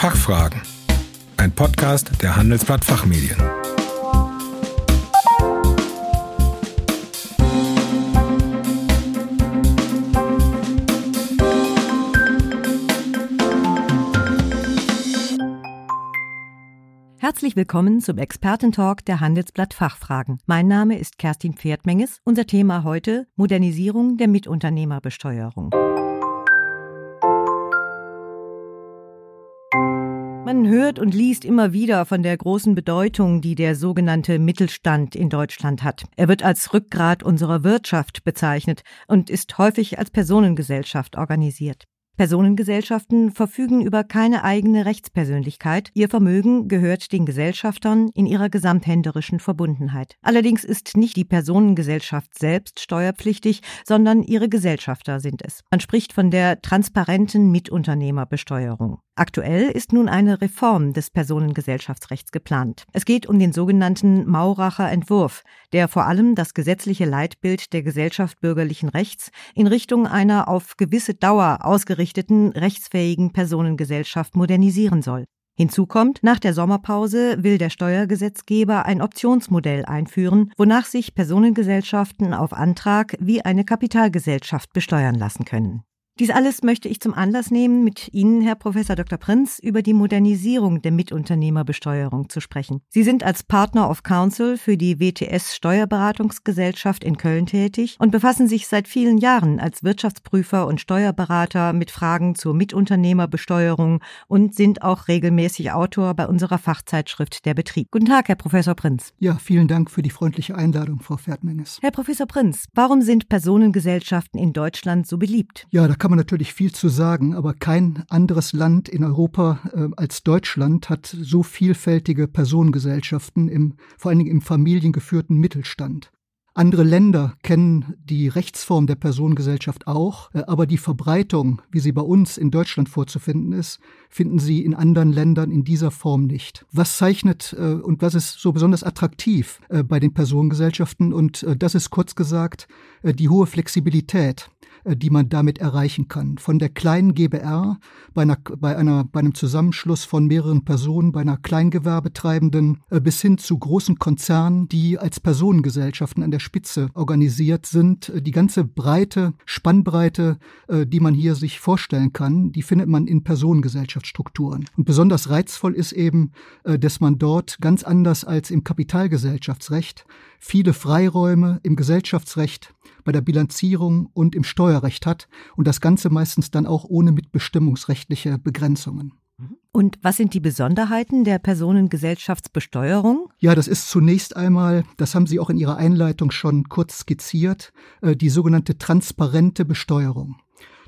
Fachfragen. Ein Podcast der Handelsblatt Fachmedien. Herzlich willkommen zum Expertentalk der Handelsblatt Fachfragen. Mein Name ist Kerstin Pferdmenges. Unser Thema heute Modernisierung der Mitunternehmerbesteuerung. Man hört und liest immer wieder von der großen Bedeutung, die der sogenannte Mittelstand in Deutschland hat. Er wird als Rückgrat unserer Wirtschaft bezeichnet und ist häufig als Personengesellschaft organisiert. Personengesellschaften verfügen über keine eigene Rechtspersönlichkeit. Ihr Vermögen gehört den Gesellschaftern in ihrer gesamthänderischen Verbundenheit. Allerdings ist nicht die Personengesellschaft selbst steuerpflichtig, sondern ihre Gesellschafter sind es. Man spricht von der transparenten Mitunternehmerbesteuerung. Aktuell ist nun eine Reform des Personengesellschaftsrechts geplant. Es geht um den sogenannten Mauracher Entwurf, der vor allem das gesetzliche Leitbild der Gesellschaft bürgerlichen Rechts in Richtung einer auf gewisse Dauer ausgerichteten rechtsfähigen Personengesellschaft modernisieren soll. Hinzu kommt, nach der Sommerpause will der Steuergesetzgeber ein Optionsmodell einführen, wonach sich Personengesellschaften auf Antrag wie eine Kapitalgesellschaft besteuern lassen können. Dies alles möchte ich zum Anlass nehmen, mit Ihnen, Herr Professor Dr. Prinz, über die Modernisierung der Mitunternehmerbesteuerung zu sprechen. Sie sind als Partner of Counsel für die WTS Steuerberatungsgesellschaft in Köln tätig und befassen sich seit vielen Jahren als Wirtschaftsprüfer und Steuerberater mit Fragen zur Mitunternehmerbesteuerung und sind auch regelmäßig Autor bei unserer Fachzeitschrift Der Betrieb. Guten Tag, Herr Professor Prinz. Ja, vielen Dank für die freundliche Einladung, Frau Pferdmenges. Herr Professor Prinz, warum sind Personengesellschaften in Deutschland so beliebt? Ja, da kann kann man natürlich viel zu sagen, aber kein anderes Land in Europa äh, als Deutschland hat so vielfältige Personengesellschaften, im, vor allen Dingen im familiengeführten Mittelstand. Andere Länder kennen die Rechtsform der Personengesellschaft auch, äh, aber die Verbreitung, wie sie bei uns in Deutschland vorzufinden ist, finden Sie in anderen Ländern in dieser Form nicht. Was zeichnet äh, und was ist so besonders attraktiv äh, bei den Personengesellschaften? Und das ist kurz gesagt die hohe Flexibilität die man damit erreichen kann. Von der kleinen GBR bei, einer, bei, einer, bei einem Zusammenschluss von mehreren Personen, bei einer Kleingewerbetreibenden äh, bis hin zu großen Konzernen, die als Personengesellschaften an der Spitze organisiert sind. Äh, die ganze breite Spannbreite, die man hier sich vorstellen kann, die findet man in Personengesellschaftsstrukturen. Und besonders reizvoll ist eben, dass man dort ganz anders als im Kapitalgesellschaftsrecht viele Freiräume im Gesellschaftsrecht bei der Bilanzierung und im Steuerrecht hat und das Ganze meistens dann auch ohne mitbestimmungsrechtliche Begrenzungen. Und was sind die Besonderheiten der Personengesellschaftsbesteuerung? Ja, das ist zunächst einmal, das haben Sie auch in Ihrer Einleitung schon kurz skizziert, äh, die sogenannte transparente Besteuerung.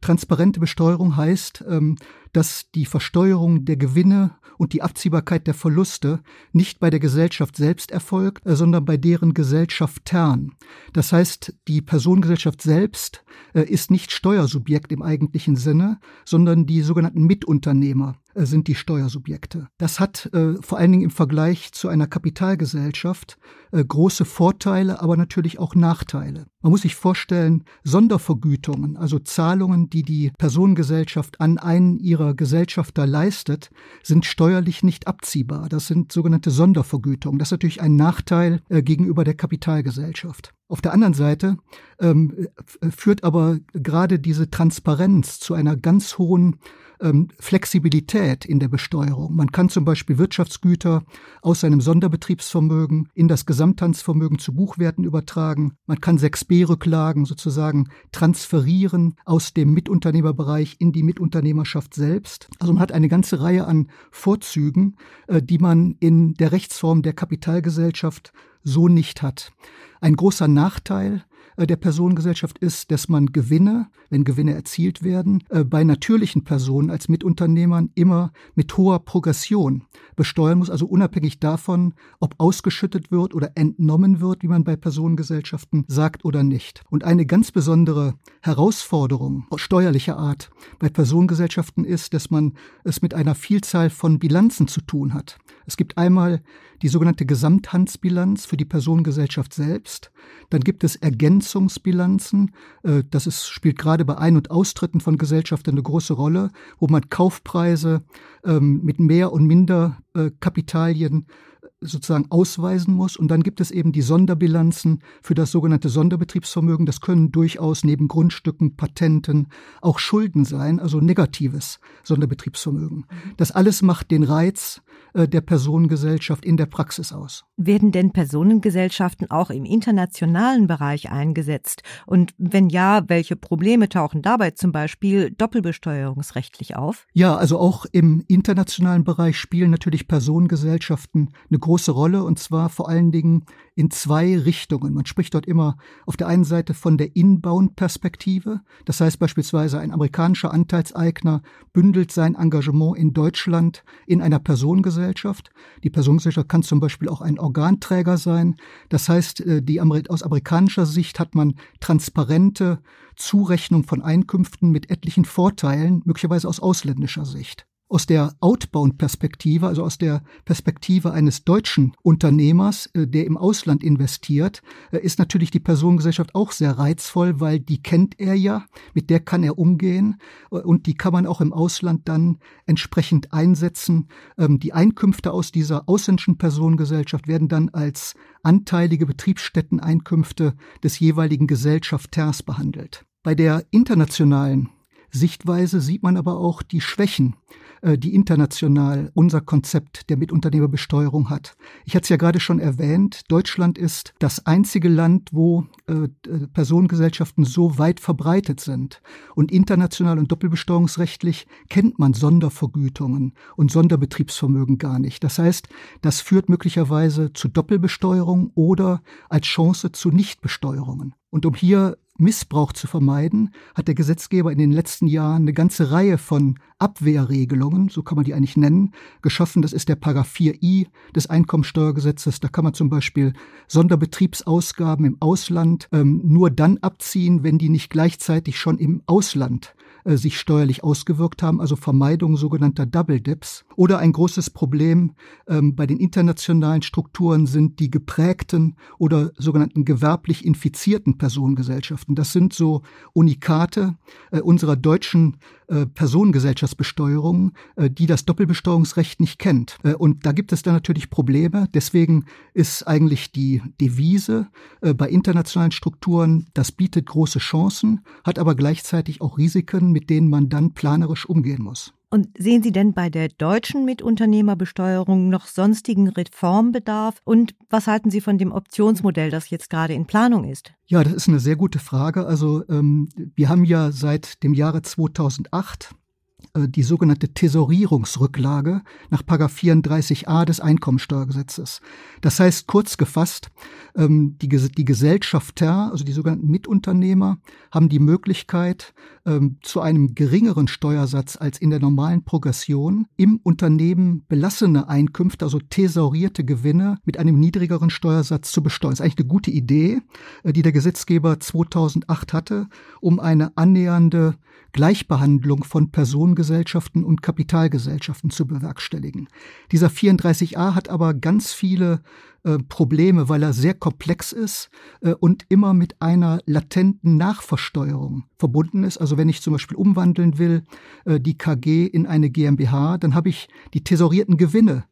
Transparente Besteuerung heißt, ähm, dass die Versteuerung der Gewinne und die Abziehbarkeit der Verluste nicht bei der Gesellschaft selbst erfolgt, äh, sondern bei deren Gesellschaftern. Das heißt, die Personengesellschaft selbst äh, ist nicht Steuersubjekt im eigentlichen Sinne, sondern die sogenannten Mitunternehmer äh, sind die Steuersubjekte. Das hat äh, vor allen Dingen im Vergleich zu einer Kapitalgesellschaft äh, große Vorteile, aber natürlich auch Nachteile. Man muss sich vorstellen, Sondervergütungen, also Zahlungen, die die Personengesellschaft an einen ihrer Gesellschafter leistet, sind steuerlich nicht abziehbar. Das sind sogenannte Sondervergütungen. Das ist natürlich ein Nachteil äh, gegenüber der Kapitalgesellschaft. Auf der anderen Seite ähm, führt aber gerade diese Transparenz zu einer ganz hohen ähm, Flexibilität in der Besteuerung. Man kann zum Beispiel Wirtschaftsgüter aus seinem Sonderbetriebsvermögen in das Gesamthandsvermögen zu Buchwerten übertragen. Man kann 6b-Rücklagen sozusagen transferieren aus dem Mitunternehmerbereich in die Mitunternehmerschaft selbst. Also man hat eine ganze Reihe an Vorzügen, äh, die man in der Rechtsform der Kapitalgesellschaft so nicht hat. Ein großer Nachteil äh, der Personengesellschaft ist, dass man Gewinne, wenn Gewinne erzielt werden, äh, bei natürlichen Personen als Mitunternehmern immer mit hoher Progression besteuern muss, also unabhängig davon, ob ausgeschüttet wird oder entnommen wird, wie man bei Personengesellschaften sagt oder nicht. Und eine ganz besondere Herausforderung steuerlicher Art bei Personengesellschaften ist, dass man es mit einer Vielzahl von Bilanzen zu tun hat. Es gibt einmal die sogenannte Gesamthandsbilanz für die Personengesellschaft selbst, dann gibt es Ergänzungsbilanzen. Äh, das ist, spielt gerade bei Ein- und Austritten von Gesellschaften eine große Rolle, wo man Kaufpreise ähm, mit mehr und minder äh, Kapitalien sozusagen ausweisen muss. Und dann gibt es eben die Sonderbilanzen für das sogenannte Sonderbetriebsvermögen. Das können durchaus neben Grundstücken, Patenten auch Schulden sein, also negatives Sonderbetriebsvermögen. Das alles macht den Reiz äh, der Personengesellschaft in der Praxis aus. Werden denn Personengesellschaften auch im internationalen Bereich eingesetzt? Und wenn ja, welche Probleme tauchen dabei zum Beispiel doppelbesteuerungsrechtlich auf? Ja, also auch im internationalen Bereich spielen natürlich Personengesellschaften eine große Rolle und zwar vor allen Dingen in zwei Richtungen. Man spricht dort immer auf der einen Seite von der Inbound-Perspektive. Das heißt beispielsweise ein amerikanischer Anteilseigner bündelt sein Engagement in Deutschland in einer Personengesellschaft. Die Personengesellschaft kann zum Beispiel auch ein Organträger sein. Das heißt, äh, die, aus amerikanischer Sicht hat man transparente Zurechnung von Einkünften mit etlichen Vorteilen, möglicherweise aus ausländischer Sicht aus der Outbound-Perspektive, also aus der Perspektive eines deutschen Unternehmers, äh, der im Ausland investiert, äh, ist natürlich die Personengesellschaft auch sehr reizvoll, weil die kennt er ja, mit der kann er umgehen äh, und die kann man auch im Ausland dann entsprechend einsetzen. Ähm, die Einkünfte aus dieser ausländischen Personengesellschaft werden dann als anteilige Betriebsstätteneinkünfte des jeweiligen Gesellschafters behandelt. Bei der internationalen Sichtweise sieht man aber auch die Schwächen, äh, die international unser Konzept der Mitunternehmerbesteuerung hat. Ich hatte es ja gerade schon erwähnt, Deutschland ist das einzige Land, wo äh, Personengesellschaften so weit verbreitet sind. Und international und doppelbesteuerungsrechtlich kennt man Sondervergütungen und Sonderbetriebsvermögen gar nicht. Das heißt, das führt möglicherweise zu Doppelbesteuerung oder als Chance zu Nichtbesteuerungen. Und um hier Missbrauch zu vermeiden, hat der Gesetzgeber in den letzten Jahren eine ganze Reihe von Abwehrregelungen, so kann man die eigentlich nennen, geschaffen. Das ist der Paragraph 4i des Einkommensteuergesetzes. Da kann man zum Beispiel Sonderbetriebsausgaben im Ausland ähm, nur dann abziehen, wenn die nicht gleichzeitig schon im Ausland äh, sich steuerlich ausgewirkt haben, also Vermeidung sogenannter Double Dips. Oder ein großes Problem ähm, bei den internationalen Strukturen sind die geprägten oder sogenannten gewerblich infizierten Personengesellschaften. Das sind so Unikate äh, unserer deutschen äh, Personengesellschaftsbesteuerung, äh, die das Doppelbesteuerungsrecht nicht kennt. Äh, und da gibt es dann natürlich Probleme. Deswegen ist eigentlich die Devise äh, bei internationalen Strukturen, das bietet große Chancen, hat aber gleichzeitig auch Risiken, mit denen man dann planerisch umgehen muss. Und sehen Sie denn bei der deutschen Mitunternehmerbesteuerung noch sonstigen Reformbedarf? Und was halten Sie von dem Optionsmodell, das jetzt gerade in Planung ist? Ja, das ist eine sehr gute Frage. Also ähm, wir haben ja seit dem Jahre 2008 äh, die sogenannte Tesorierungsrücklage nach 34a des Einkommensteuergesetzes. Das heißt, kurz gefasst, ähm, die, die Gesellschafter, also die sogenannten Mitunternehmer, haben die Möglichkeit, ähm, zu einem geringeren Steuersatz als in der normalen Progression im Unternehmen belassene Einkünfte, also thesaurierte Gewinne mit einem niedrigeren Steuersatz zu besteuern. Das ist eigentlich eine gute Idee, äh, die der Gesetzgeber 2008 hatte, um eine annähernde Gleichbehandlung von Personengesellschaften und Kapitalgesellschaften zu bewerkstelligen. Dieser 34a hat aber ganz viele äh, Probleme, weil er sehr komplex ist äh, und immer mit einer latenten Nachversteuerung verbunden ist. Also wenn ich zum Beispiel umwandeln will, äh, die KG in eine GmbH, dann habe ich die tesorierten Gewinne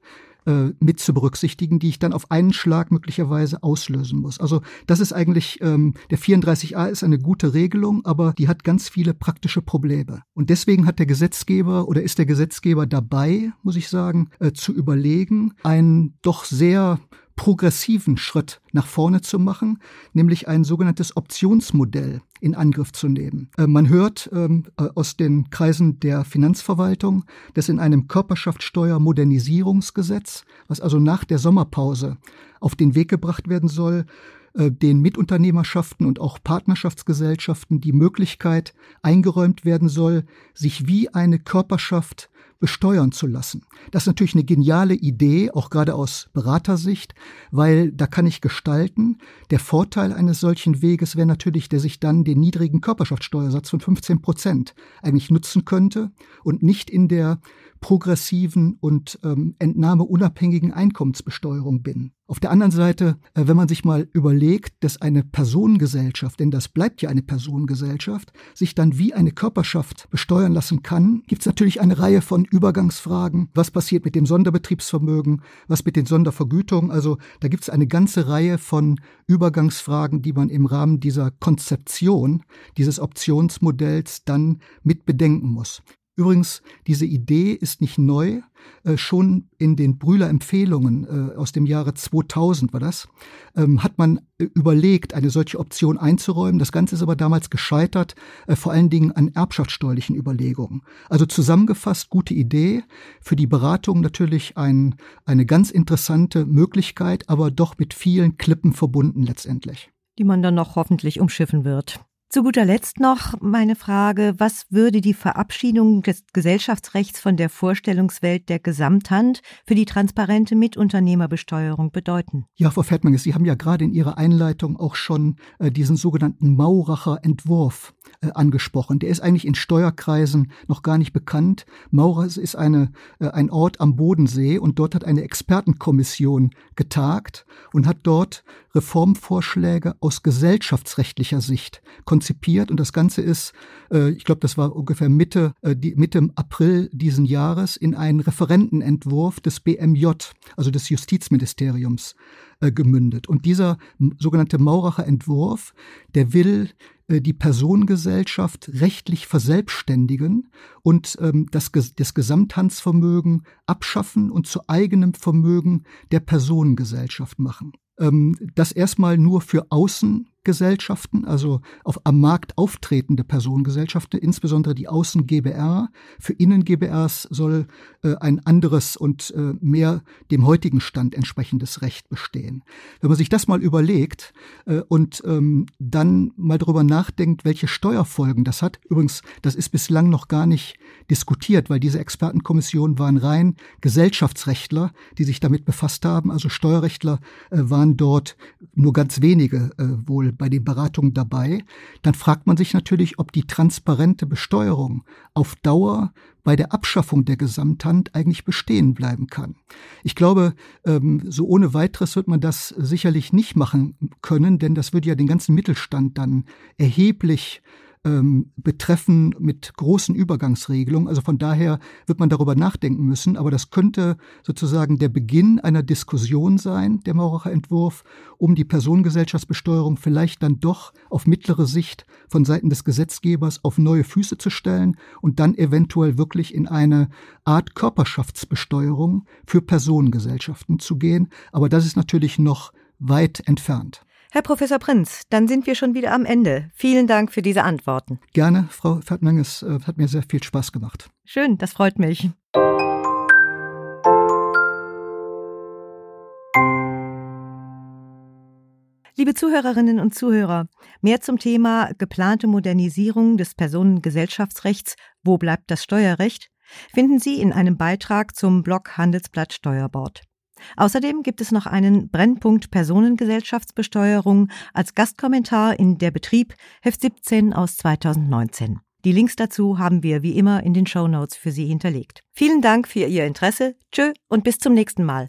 äh, mit zu berücksichtigen, die ich dann auf einen Schlag möglicherweise auslösen muss. Also das ist eigentlich, ähm, der 34a ist eine gute Regelung, aber die hat ganz viele praktische Probleme. Und deswegen hat der Gesetzgeber oder ist der Gesetzgeber dabei, muss ich sagen, äh, zu überlegen, einen doch sehr progressiven Schritt nach vorne zu machen, nämlich ein sogenanntes Optionsmodell in Angriff zu nehmen. Äh, man hört ähm, äh, aus den Kreisen der Finanzverwaltung, dass in einem Körperschaftssteuermodernisierungsgesetz, was also nach der Sommerpause auf den Weg gebracht werden soll, äh, den Mitunternehmerschaften und auch Partnerschaftsgesellschaften die Möglichkeit eingeräumt werden soll, sich wie eine Körperschaft besteuern zu lassen. Das ist natürlich eine geniale Idee, auch gerade aus Beratersicht, weil da kann ich gestalten. Der Vorteil eines solchen Weges wäre natürlich, dass ich dann den niedrigen Körperschaftssteuersatz von 15 Prozent eigentlich nutzen könnte und nicht in der progressiven und ähm, entnahmeunabhängigen Einkommensbesteuerung bin. Auf der anderen Seite, äh, wenn man sich mal überlegt, dass eine Personengesellschaft, denn das bleibt ja eine Personengesellschaft, sich dann wie eine Körperschaft besteuern lassen kann, gibt es natürlich eine Reihe von Übergangsfragen. Was passiert mit dem Sonderbetriebsvermögen? Was mit den Sondervergütungen? Also da gibt es eine ganze Reihe von Übergangsfragen, die man im Rahmen dieser Konzeption, dieses Optionsmodells dann mit bedenken muss. Übrigens, diese Idee ist nicht neu. Äh, schon in den Brühler Empfehlungen äh, aus dem Jahre 2000 war das, ähm, hat man äh, überlegt, eine solche Option einzuräumen. Das Ganze ist aber damals gescheitert, äh, vor allen Dingen an erbschaftssteuerlichen Überlegungen. Also zusammengefasst, gute Idee. Für die Beratung natürlich ein, eine ganz interessante Möglichkeit, aber doch mit vielen Klippen verbunden letztendlich. Die man dann noch hoffentlich umschiffen wird. Zu guter Letzt noch meine Frage, was würde die Verabschiedung des Gesellschaftsrechts von der Vorstellungswelt der Gesamthand für die transparente Mitunternehmerbesteuerung bedeuten? Ja, Frau Fettmanges, Sie haben ja gerade in Ihrer Einleitung auch schon äh, diesen sogenannten Mauracher Entwurf äh, angesprochen. Der ist eigentlich in Steuerkreisen noch gar nicht bekannt. Maurer ist eine, äh, ein Ort am Bodensee und dort hat eine Expertenkommission getagt und hat dort Reformvorschläge aus gesellschaftsrechtlicher Sicht konzipiert und das Ganze ist, äh, ich glaube, das war ungefähr Mitte, äh, die, Mitte April diesen Jahres in einen Referentenentwurf des BMJ, also des Justizministeriums, äh, gemündet. Und dieser sogenannte Mauracher Entwurf, der will äh, die Personengesellschaft rechtlich verselbstständigen und ähm, das, das Gesamthandsvermögen abschaffen und zu eigenem Vermögen der Personengesellschaft machen. Ähm, das erstmal nur für Außen Gesellschaften, also auf am Markt auftretende Personengesellschaften, insbesondere die Außen GBR. Für Innen GBRs soll äh, ein anderes und äh, mehr dem heutigen Stand entsprechendes Recht bestehen. Wenn man sich das mal überlegt äh, und ähm, dann mal darüber nachdenkt, welche Steuerfolgen das hat, übrigens, das ist bislang noch gar nicht diskutiert, weil diese Expertenkommissionen waren rein Gesellschaftsrechtler, die sich damit befasst haben, also Steuerrechtler äh, waren dort nur ganz wenige äh, wohl bei den Beratungen dabei, dann fragt man sich natürlich, ob die transparente Besteuerung auf Dauer bei der Abschaffung der Gesamthand eigentlich bestehen bleiben kann. Ich glaube, ähm, so ohne weiteres wird man das sicherlich nicht machen können, denn das würde ja den ganzen Mittelstand dann erheblich ähm, betreffen mit großen Übergangsregelungen. Also von daher wird man darüber nachdenken müssen. Aber das könnte sozusagen der Beginn einer Diskussion sein, der Mauracher Entwurf, um die Personengesellschaftsbesteuerung vielleicht dann doch auf mittlere Sicht von Seiten des Gesetzgebers auf neue Füße zu stellen und dann eventuell wirklich in eine Art Körperschaftsbesteuerung für Personengesellschaften zu gehen. Aber das ist natürlich noch weit entfernt. Herr Professor Prinz, dann sind wir schon wieder am Ende. Vielen Dank für diese Antworten. Gerne, Frau Fettmann, es äh, hat mir sehr viel Spaß gemacht. Schön, das freut mich. Liebe Zuhörerinnen und Zuhörer, mehr zum Thema geplante Modernisierung des Personengesellschaftsrechts Wo bleibt das Steuerrecht? finden Sie in einem Beitrag zum Blog Handelsblatt Steuerbord. Außerdem gibt es noch einen Brennpunkt Personengesellschaftsbesteuerung als Gastkommentar in Der Betrieb, Heft 17 aus 2019. Die Links dazu haben wir wie immer in den Show Notes für Sie hinterlegt. Vielen Dank für Ihr Interesse. Tschö und bis zum nächsten Mal.